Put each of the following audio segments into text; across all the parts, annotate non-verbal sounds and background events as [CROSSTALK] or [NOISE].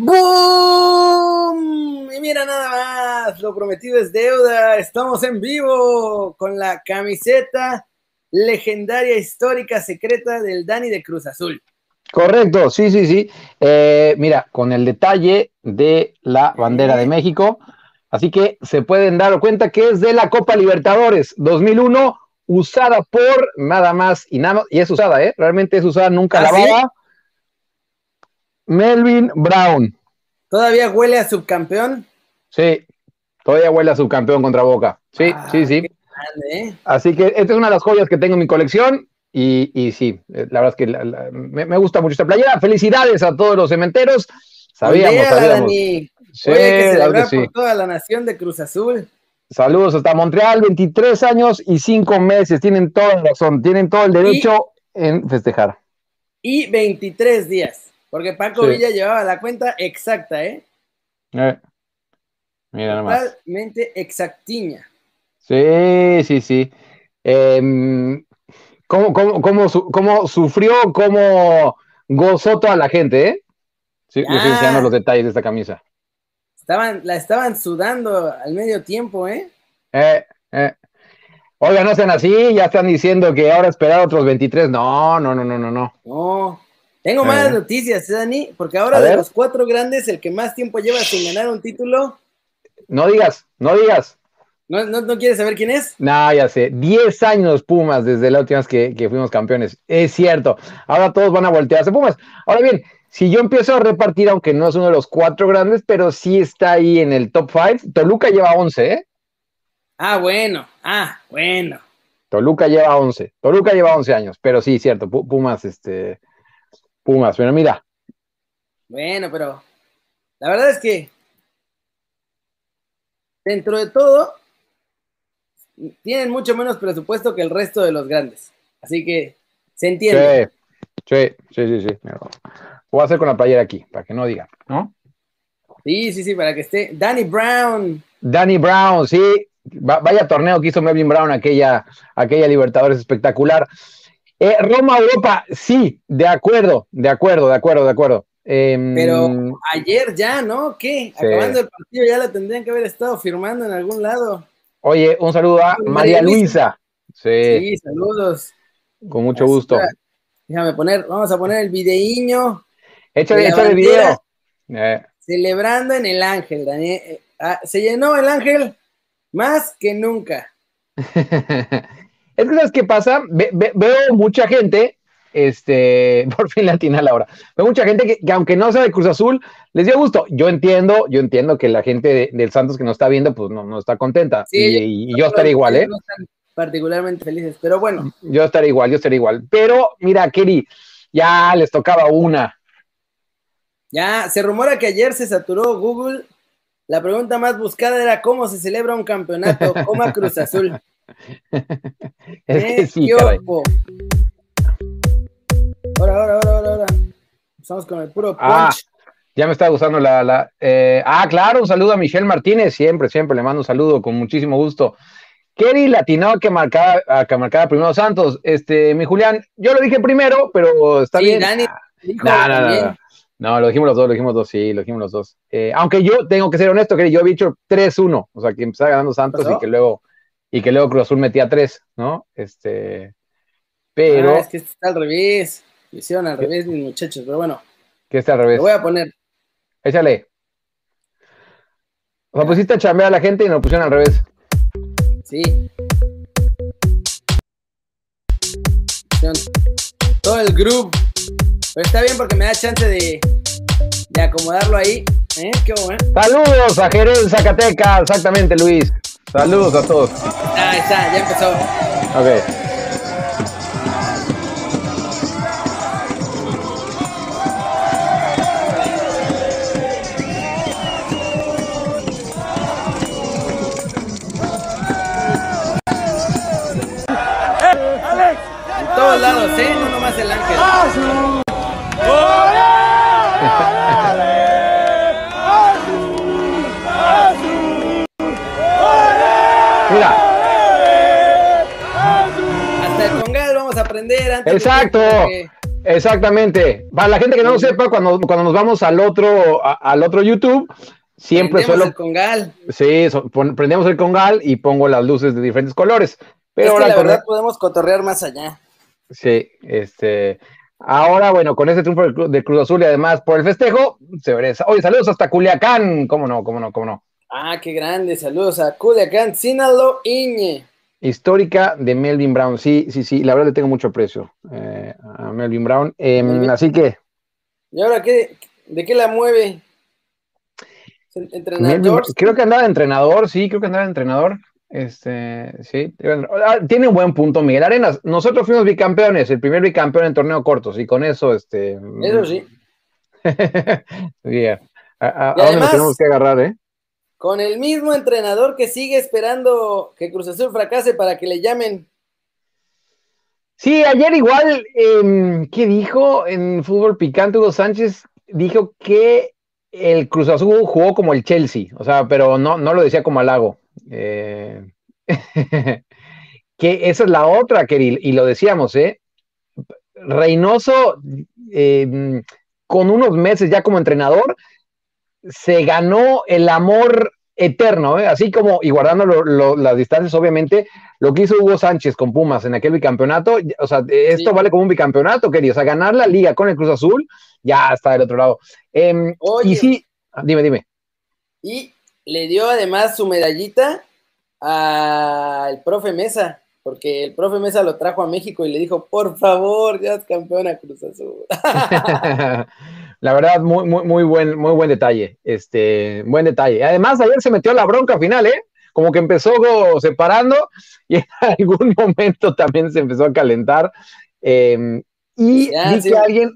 ¡Boom! Y mira nada más, lo prometido es deuda. Estamos en vivo con la camiseta legendaria, histórica, secreta del Dani de Cruz Azul. Correcto, sí, sí, sí. Eh, mira, con el detalle de la bandera de México. Así que se pueden dar cuenta que es de la Copa Libertadores 2001, usada por nada más y nada más, y es usada, ¿eh? Realmente es usada, nunca ¿Ah, lavada. Melvin Brown. ¿Todavía huele a subcampeón? Sí, todavía huele a subcampeón contra Boca. Sí, Ah, sí, sí. grande, ¿eh? Así que esta es una de las joyas que tengo en mi colección. Y, y sí, eh, la verdad es que la- la- me, me gusta mucho esta playera. Felicidades a todos los cementeros. Sabíamos. Dani. Sí, hay que celebrar que sí. por toda la nación de Cruz Azul. Saludos hasta Montreal, 23 años y 5 meses. Tienen toda la razón, tienen todo el derecho en festejar. Y 23 días. Porque Paco Sí. Villa llevaba la cuenta exacta, ¿eh? Eh, Mira nomás. Totalmente exactiña. Sí, sí, sí. Em, ¿cómo, cómo, cómo su- cómo sufrió, cómo gozó toda la gente, eh? Sí, les estoy enseñando los detalles de esta camisa. Estaban, la estaban sudando al medio tiempo, ¿eh? Eh, eh. Oigan, no sean así, ya están diciendo que ahora esperar otros 23. No, no, no, no, no, no. No. Tengo malas noticias, ¿eh, Dani, porque ahora de los cuatro grandes, el que más tiempo lleva sin ganar un título, No digas, no digas. ¿no, no, no quieres saber quién es? No, ya sé. 10 años Pumas desde la última vez que, que fuimos campeones. Es cierto. Ahora todos van a voltearse Pumas. Ahora bien, si yo empiezo a repartir, aunque no es uno de los cuatro grandes, pero sí está ahí en el top 5, Toluca lleva 11, ¿eh? Ah, bueno. Ah, bueno. Toluca lleva 11. Toluca lleva 11 años, pero sí, cierto. Pu- Pumas, este. Pumas, pero mira. Bueno, pero la verdad es que dentro de todo tienen mucho menos presupuesto que el resto de los grandes. Así que se entiende. Sí, sí, sí, sí. Voy a hacer con la playera aquí, para que no diga, ¿no? Sí, sí, sí, para que esté. Danny Brown. Danny Brown, sí. Va- vaya torneo que hizo Melvin Brown, aquella, aquella Libertadores espectacular. Eh, Roma, Europa, sí, de acuerdo, de acuerdo, de acuerdo, de acuerdo. Em, Pero ayer ya, ¿no? ¿Qué? Sí. Acabando el partido ya la tendrían que haber estado firmando en algún lado. oye, un saludo a María María Luisa. Sí, Sí, saludos. con mucho Así gusto. está. Déjame poner, vamos a poner el videíño Échale, échale el video. Eh, celebrando en el Ángel, Daniel. Eh, ah, se llenó el Ángel más que nunca. [LAUGHS] es que, ¿sabes qué pasa? Ve- ve- veo mucha gente, este, [LAUGHS] por fin latina la hora, veo mucha gente que, que aunque no sea de Cruz Azul, les dio gusto. Yo entiendo, yo entiendo que la gente de- del Santos que nos está viendo, pues no, no está contenta. Sí, y, y yo estaré igual, ¿eh? No están particularmente felices, pero bueno, Yo estaré igual, yo estaré igual. Pero, mira, Keri, ya les tocaba una. ya se rumora que ayer se saturó Google. La pregunta más buscada era cómo se celebra un campeonato, [LAUGHS] coma Cruz Azul. [LAUGHS] Es que sí, caray. Ahora, ahora, ahora, ahora, ahora. Estamos con el puro punch. Ah, Ya me está gustando la. la eh, ah, claro, un saludo a Michelle Martínez, siempre, siempre le mando un saludo con muchísimo gusto. Kerry latinó que marcaba, que marcaba primero Santos. Este, mi Julián, yo lo dije primero, pero está Sí, bien. Dani Ah, dijo no, no, no, también. no. No, lo dijimos los dos, lo dijimos los dos, sí, lo dijimos los dos. Eh, aunque yo tengo que ser honesto, Kerry, yo había dicho 3-1, o sea, que empezaba ganando Santos ¿Pasó? y que luego, y que luego Cruz Azul metía 3, ¿no? Este, pero, Ah, es que esto está al revés. Lo hicieron al revés, mis muchachos, pero bueno, que está al revés. lo voy a poner. Échale. O sea, pusiste a chambear a la gente y nos pusieron al revés. Sí. Todo el grupo. Pero está bien porque me da chance de, de acomodarlo ahí. ¿Eh? Qué bueno. Saludos a Jerez, Zacatecas, exactamente, Luis. Saludos a todos. Ahí está, ya empezó. Ok. En todos lados, ¿eh? No nomás el ángel. Exacto. Exactamente. Para la gente que no lo sepa, cuando, cuando nos vamos al otro, al otro YouTube, siempre Prendemos suelo. el congal. Sí, so- pon- prendemos el congal y pongo las luces de diferentes colores. Pero es que ahora la con- verdad podemos cotorrear más allá. Sí, este. Ahora, bueno, con ese triunfo del Cru- de Cruz Azul y además por el festejo, se verá. Oye, saludos hasta Culiacán. ¿Cómo no? ¿Cómo no? ¿Cómo no? Ah, qué grande. Saludos a Culiacán, Sinaloa, Iñe. Histórica de Melvin Brown. Sí, sí, sí. La verdad le tengo mucho aprecio eh, a Melvin Brown. Em, así que, ¿Y ahora qué? ¿De qué la mueve? ¿Es el Melvin, Entrenador. creo que andaba de entrenador. Sí, creo que andaba de entrenador. Este, sí. Ah, Tiene un buen punto, Miguel Arenas. Nosotros fuimos bicampeones, el primer bicampeón en torneo cortos, y con eso, este. Eso sí. [LAUGHS] sí, a, a- dónde nos tenemos que agarrar, ¿eh? Con el mismo entrenador que sigue esperando que Cruz Azul fracase para que le llamen. Sí, ayer igual, em, ¿qué dijo en Fútbol Picante Hugo Sánchez? Dijo que el Cruz Azul jugó como el Chelsea, o sea, pero no, no lo decía como halago. Eh, [LAUGHS] que esa es la otra, y, y lo decíamos, ¿eh? Reynoso, em, con unos meses ya como entrenador, se ganó el amor eterno, ¿eh? así como, y guardando lo- lo- las distancias, obviamente, lo que hizo Hugo Sánchez con Pumas en aquel bicampeonato, o sea, esto Sí. vale como un bicampeonato, querido, o sea, ganar la liga con el Cruz Azul, ya está del otro lado. Em, Oye. y sí, ah, dime, dime. Y le dio además su medallita al profe Mesa, porque el profe Mesa lo trajo a México y le dijo, por favor, ya es campeona Cruz Azul. [LAUGHS] [LAUGHS] La verdad, muy, muy, muy buen, muy buen detalle. Este, buen detalle. Además, ayer se metió la bronca final, ¿eh? Como que empezó separando y [LAUGHS] en algún momento también se empezó a calentar. Eh, y Ya, vi sí. que alguien,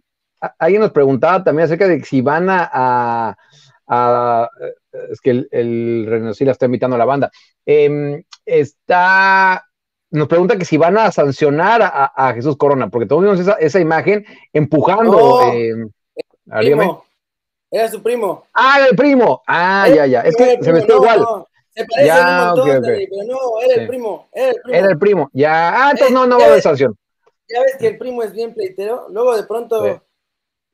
alguien nos preguntaba también acerca de si van a, a- a- es que el, el está invitando a la banda. Eh, está, nos pregunta que si van a sancionar a, a Jesús Corona, porque todos vimos esa, esa imagen empujando. Eh, ver, dígame. Primo. Era su primo. Ah, el primo. Ah, ya, ya. Es que se vestió no, igual. no. Se parece Ya, un montón, pero no, era Sí. el primo, era el primo. Era el primo. Ya. Ah, entonces Eh, no, no va a haber sanción. Ya ves que el primo es bien pleitero, luego de pronto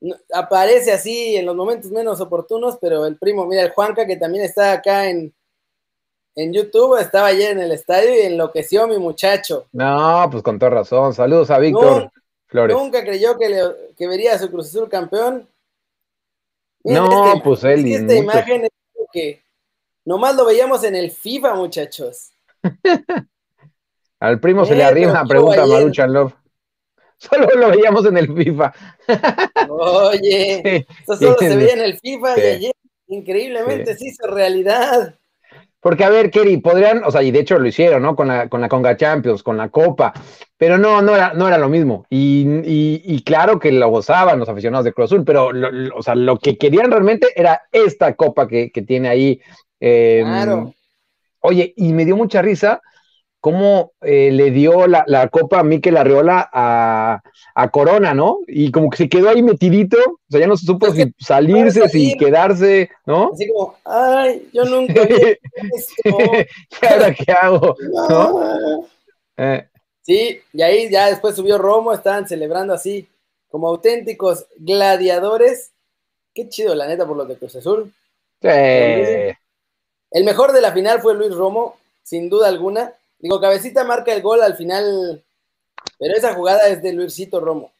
Sí. aparece así en los momentos menos oportunos, pero el primo, mira, el Juanca que también está acá en, en YouTube, estaba ayer en el estadio y enloqueció mi muchacho. No, pues con toda razón. Saludos a Víctor No, Flores. Nunca creyó que, le- que vería a su Cruz Azul campeón. No, esta pues y esta imagen es que nomás lo veíamos en el FIFA, muchachos. [LAUGHS] Al primo se le Eh, arriba una ¿qué pregunta a? Maruchan Love. [LAUGHS] Solo lo veíamos en el FIFA. Oye, [LAUGHS] Sí, esto solo sí. se veía en el FIFA Sí. y ayer increíblemente se hizo realidad. Porque, a ver, Kerry, podrían, o sea, y de hecho lo hicieron, ¿no? Con la, con la Conga Champions, con la Copa, pero no, no era, no era lo mismo. Y, y- y claro que lo gozaban los aficionados de Cruz Azul, pero, lo- lo- o sea, lo que querían realmente era esta Copa que, que tiene ahí. eh, Claro. Oye, y me dio mucha risa cómo eh, le dio la, la Copa a Mikel Arriola a, a Corona, ¿no? Y como que se quedó ahí metidito, o sea, ya no se supo si salirse, si quedarse, ¿no? Así como, ay, yo nunca hecho [LAUGHS] esto. [LAUGHS] ¿Y ahora qué hago? [LAUGHS] ¿No? Ah. Eh, Sí, y ahí ya después subió Romo, estaban celebrando así, como auténticos gladiadores. Qué chido, la neta, por los de Cruz Azul. sí. El mejor de la final fue Luis Romo, sin duda alguna. Digo, Cabecita marca el gol al final, pero esa jugada es de Luisito Romo.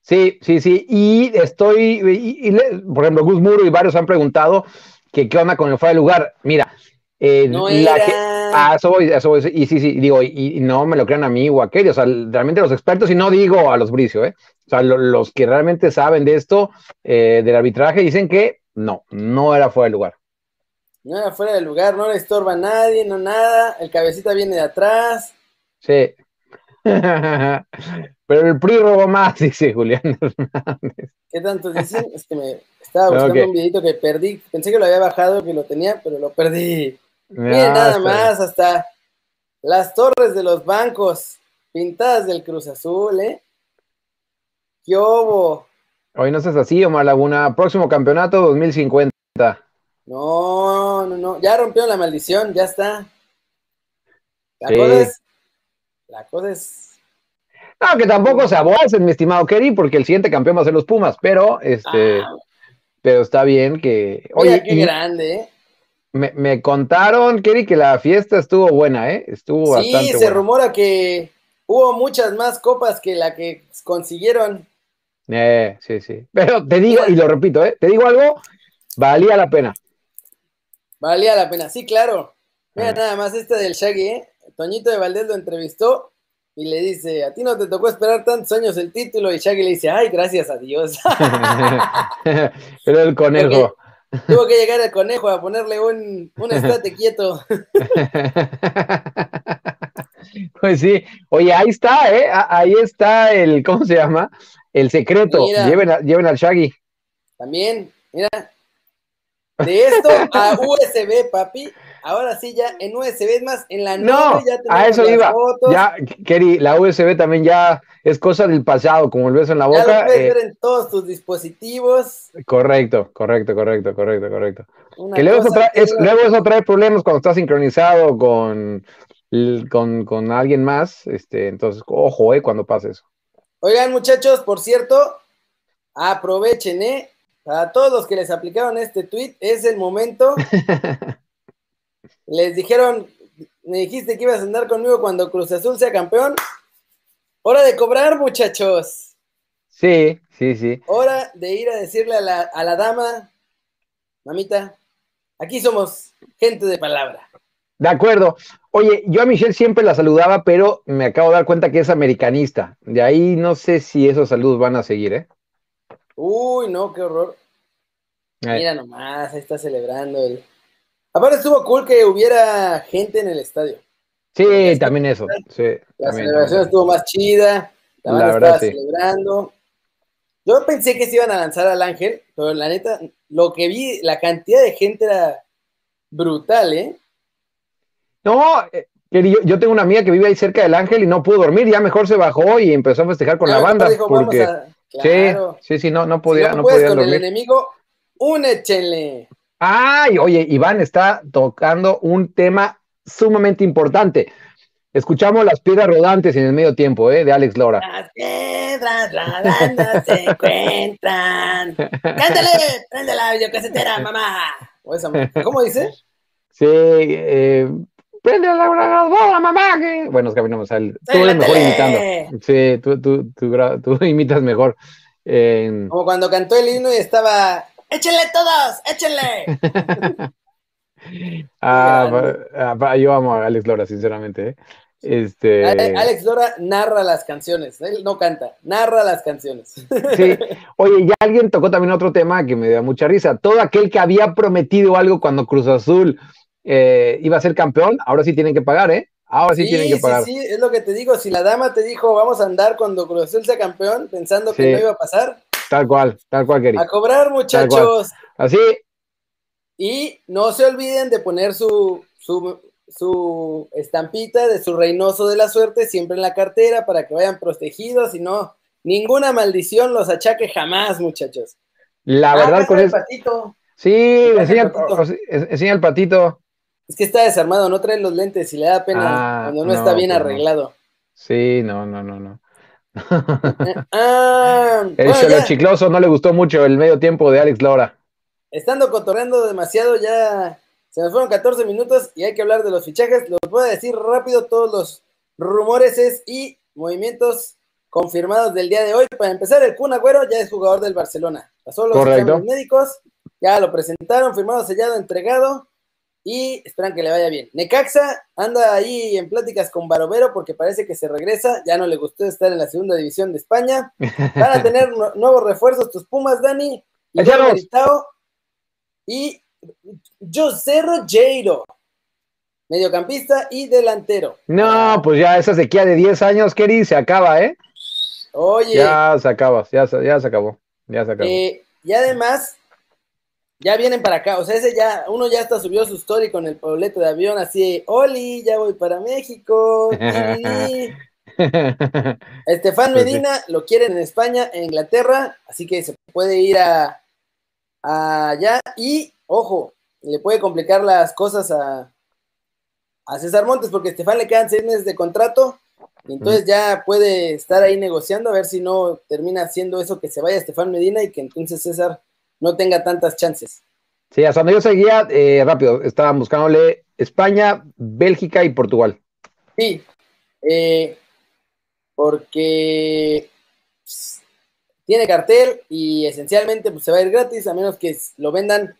Sí, sí, sí. Y estoy, y- por ejemplo, Gus Muro y varios han preguntado que qué onda con el fuera de lugar. Mira, eh, No la era. ge- a eso voy, a eso voy. Y sí, sí, digo, y, y no me lo crean a mí o a aquello. O sea, realmente los expertos, y no digo a los Bricio, ¿eh? O sea, lo- los que realmente saben de esto, eh, del arbitraje, dicen que no, no era fuera de lugar. No era fuera de lugar, no le estorba a nadie, no nada. El cabecita viene de atrás. Sí. [LAUGHS] Pero el PRI robó más, [LAUGHS] dice Julián Hernández. ¿Qué tanto dicen? Es que me estaba [LAUGHS] buscando un videito que perdí. Pensé que lo había bajado, que lo tenía, pero lo perdí. Miren, nada más, hasta las torres de los bancos pintadas del Cruz Azul, ¿eh? ¿Qué hubo? Hoy no seas así, Omar Laguna. Próximo campeonato 2050. No, no, no. Ya rompió la maldición, ya está. La Sí. cosa es. La cosa es. No, que tampoco se abusen, mi estimado Kerry, porque el siguiente campeón va a ser los Pumas, pero este, Ah. pero está bien que. Oye, qué y grande, ¿eh? Me, me contaron, Kerry, que la fiesta estuvo buena, ¿eh? Estuvo Sí, bastante se buena. rumora que hubo muchas más copas que la que consiguieron. Eh, sí, sí. Pero te digo, y lo repito, ¿eh? Te digo algo, valía la pena. Valía la pena. Sí, claro. Mira Ah. nada más esta del Shaggy, ¿eh? Toñito de Valdés lo entrevistó y le dice, a ti no te tocó esperar tantos años el título y Shaggy le dice, ay, gracias a Dios. [LAUGHS] Era el conejo. Tuvo que llegar el conejo a ponerle un, un estate [LAUGHS] quieto. [LAUGHS] Pues sí, oye, ahí está, ¿eh? Ahí está el, ¿cómo se llama? El secreto. Mira. Lleven, a- lleven al Shaggy. También, mira. De esto a [LAUGHS] USB, papi. Ahora sí, ya en USB, es más, en la No, nube ya a eso las iba. fotos. Ya, Kerry, la USB también ya es cosa del pasado, como el beso en la Ya boca. lo puedes eh, ver en todos tus dispositivos. correcto, correcto, correcto, correcto, correcto. Una Que luego eso, trae, es- luego eso trae problemas cuando estás sincronizado con, con, con alguien más. Este, entonces, ojo, eh, cuando pase eso. Oigan, muchachos, por cierto, aprovechen, ¿eh? Para todos los que les aplicaron este tweet, es el momento. [LAUGHS] Les dijeron, me dijiste que ibas a andar conmigo cuando Cruz Azul sea campeón. Hora de cobrar, muchachos. Sí, sí, sí. Hora de ir a decirle a la, a la dama, mamita, aquí somos gente de palabra. De acuerdo. Oye, yo a Michelle siempre la saludaba, pero me acabo de dar cuenta que es americanista. De ahí no sé si esos saludos van a seguir, ¿eh? Uy, no, qué horror. Mira nomás, ahí está celebrando el. Aparte estuvo cool que hubiera gente en el estadio. sí, también eso. Sí, La también, celebración también. estuvo más chida, la La verdad, estaba sí. celebrando. Yo pensé que se iban a lanzar al ángel, pero la neta, lo que vi, la cantidad de gente era brutal, ¿eh? No, eh, yo, yo tengo una amiga que vive ahí cerca del Ángel y no pudo dormir, ya mejor se bajó y empezó a festejar con la banda. dijo, porque a- Claro. sí, sí, sí, no, no Si podía, no, no puedes podían con el dormir. enemigo, únechenle. Ay, oye, Iván está tocando un tema sumamente importante. Escuchamos las piedras rodantes en el medio tiempo, ¿eh? De Alex Lora. Las piedras rodando se encuentran. [LAUGHS] Cántale, prende la videocasetera, mamá. ¿Cómo dice? Sí, eh, prende la grabadora, mamá. que-". Bueno, es que a mí no me sale. Tú eres mejor imitando. Sí, tú, tú, tú, tú imitas mejor. Eh, Como cuando cantó el himno y estaba, échenle todos, échenle. [LAUGHS] ah, ah, yo amo a Alex Lora, sinceramente. ¿eh? Este, Ale- Alex Lora narra las canciones, él no canta, narra las canciones. Sí, [LAUGHS] oye, ya alguien tocó también otro tema que me da mucha risa. Todo aquel que había prometido algo cuando Cruz Azul eh, iba a ser campeón, ahora sí tienen que pagar, ¿eh? Ahora sí, tienen que pagar. sí, es lo que te digo. Si la dama te dijo vamos a andar cuando Cruz Azul sea campeón, pensando que Sí. no iba a pasar, Tal cual, tal cual, Kerry. a cobrar, muchachos. Así, Y no se olviden de poner su, su, su estampita de su Reynoso de la Suerte siempre en la cartera para que vayan protegidos y no ninguna maldición los achaque jamás, muchachos. la Ah, verdad con está eso. el patito. Sí, enseña, el patito. enseña el patito. Es que está desarmado, no trae los lentes y le da pena Ah, cuando no, no, está bien pues no. arreglado. Sí, no, no, no, no. [LAUGHS] Ah, El bueno, Chicloso no le gustó mucho el medio tiempo de Alex Lora. estando cotorreando demasiado, ya se nos fueron 14 minutos y hay que hablar de los fichajes. Los voy a decir rápido todos los rumores es- y movimientos confirmados del día de hoy. Para empezar, el Kun Agüero ya es jugador del Barcelona. Pasó los médicos, ya lo presentaron, firmado, sellado, entregado y esperan que le vaya bien. Necaxa anda ahí en pláticas con Barovero porque parece que se regresa, ya no le gustó estar en la segunda división de España. Van a [LAUGHS] tener nu- nuevos refuerzos tus Pumas, Dani, y y José Rogeiro, mediocampista y delantero. No, pues ya esa sequía de 10 años, Kerry, se acaba, ¿eh? Oye, Ya se acaba, ya, se- ya se acabó. Ya se acabó. eh, y además, ya vienen para acá, o sea, ese ya, uno ya hasta subió su story con el boleto de avión, así, Oli, ya voy para México. tiriri". [LAUGHS] Estefan. Medina lo quieren en España, en Inglaterra, así que se puede ir a, a allá y, ojo, le puede complicar las cosas a, a César Montes porque a Estefan le quedan seis meses de contrato Entonces ya puede estar ahí negociando a ver si no termina haciendo eso que se vaya Estefan Medina y que entonces César no tenga tantas chances. Sí, hasta donde yo seguía, eh, rápido, estaban buscándole España, Bélgica y Portugal. Sí, eh, porque pues, tiene cartel y esencialmente pues, se va a ir gratis a menos que lo vendan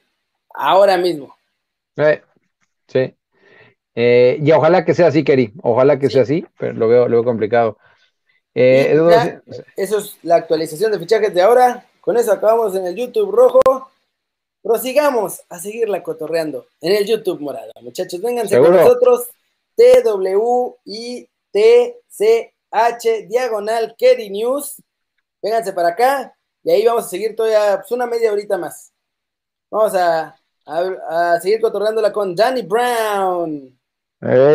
ahora mismo. Eh, sí. Eh, y ojalá que sea así, Keri. Ojalá que sea así, pero lo veo, lo veo complicado. Eh, eso es la actualización de fichajes de ahora. Con eso acabamos en el YouTube rojo. Prosigamos a seguirla cotorreando en el YouTube morado. Muchachos, vénganse con nosotros. T-W-I-T-C-H diagonal Keri News. Vénganse para acá y ahí vamos a seguir todavía pues, una media horita más. Vamos a, a, a seguir cotorreándola con Danny Brown. Hey.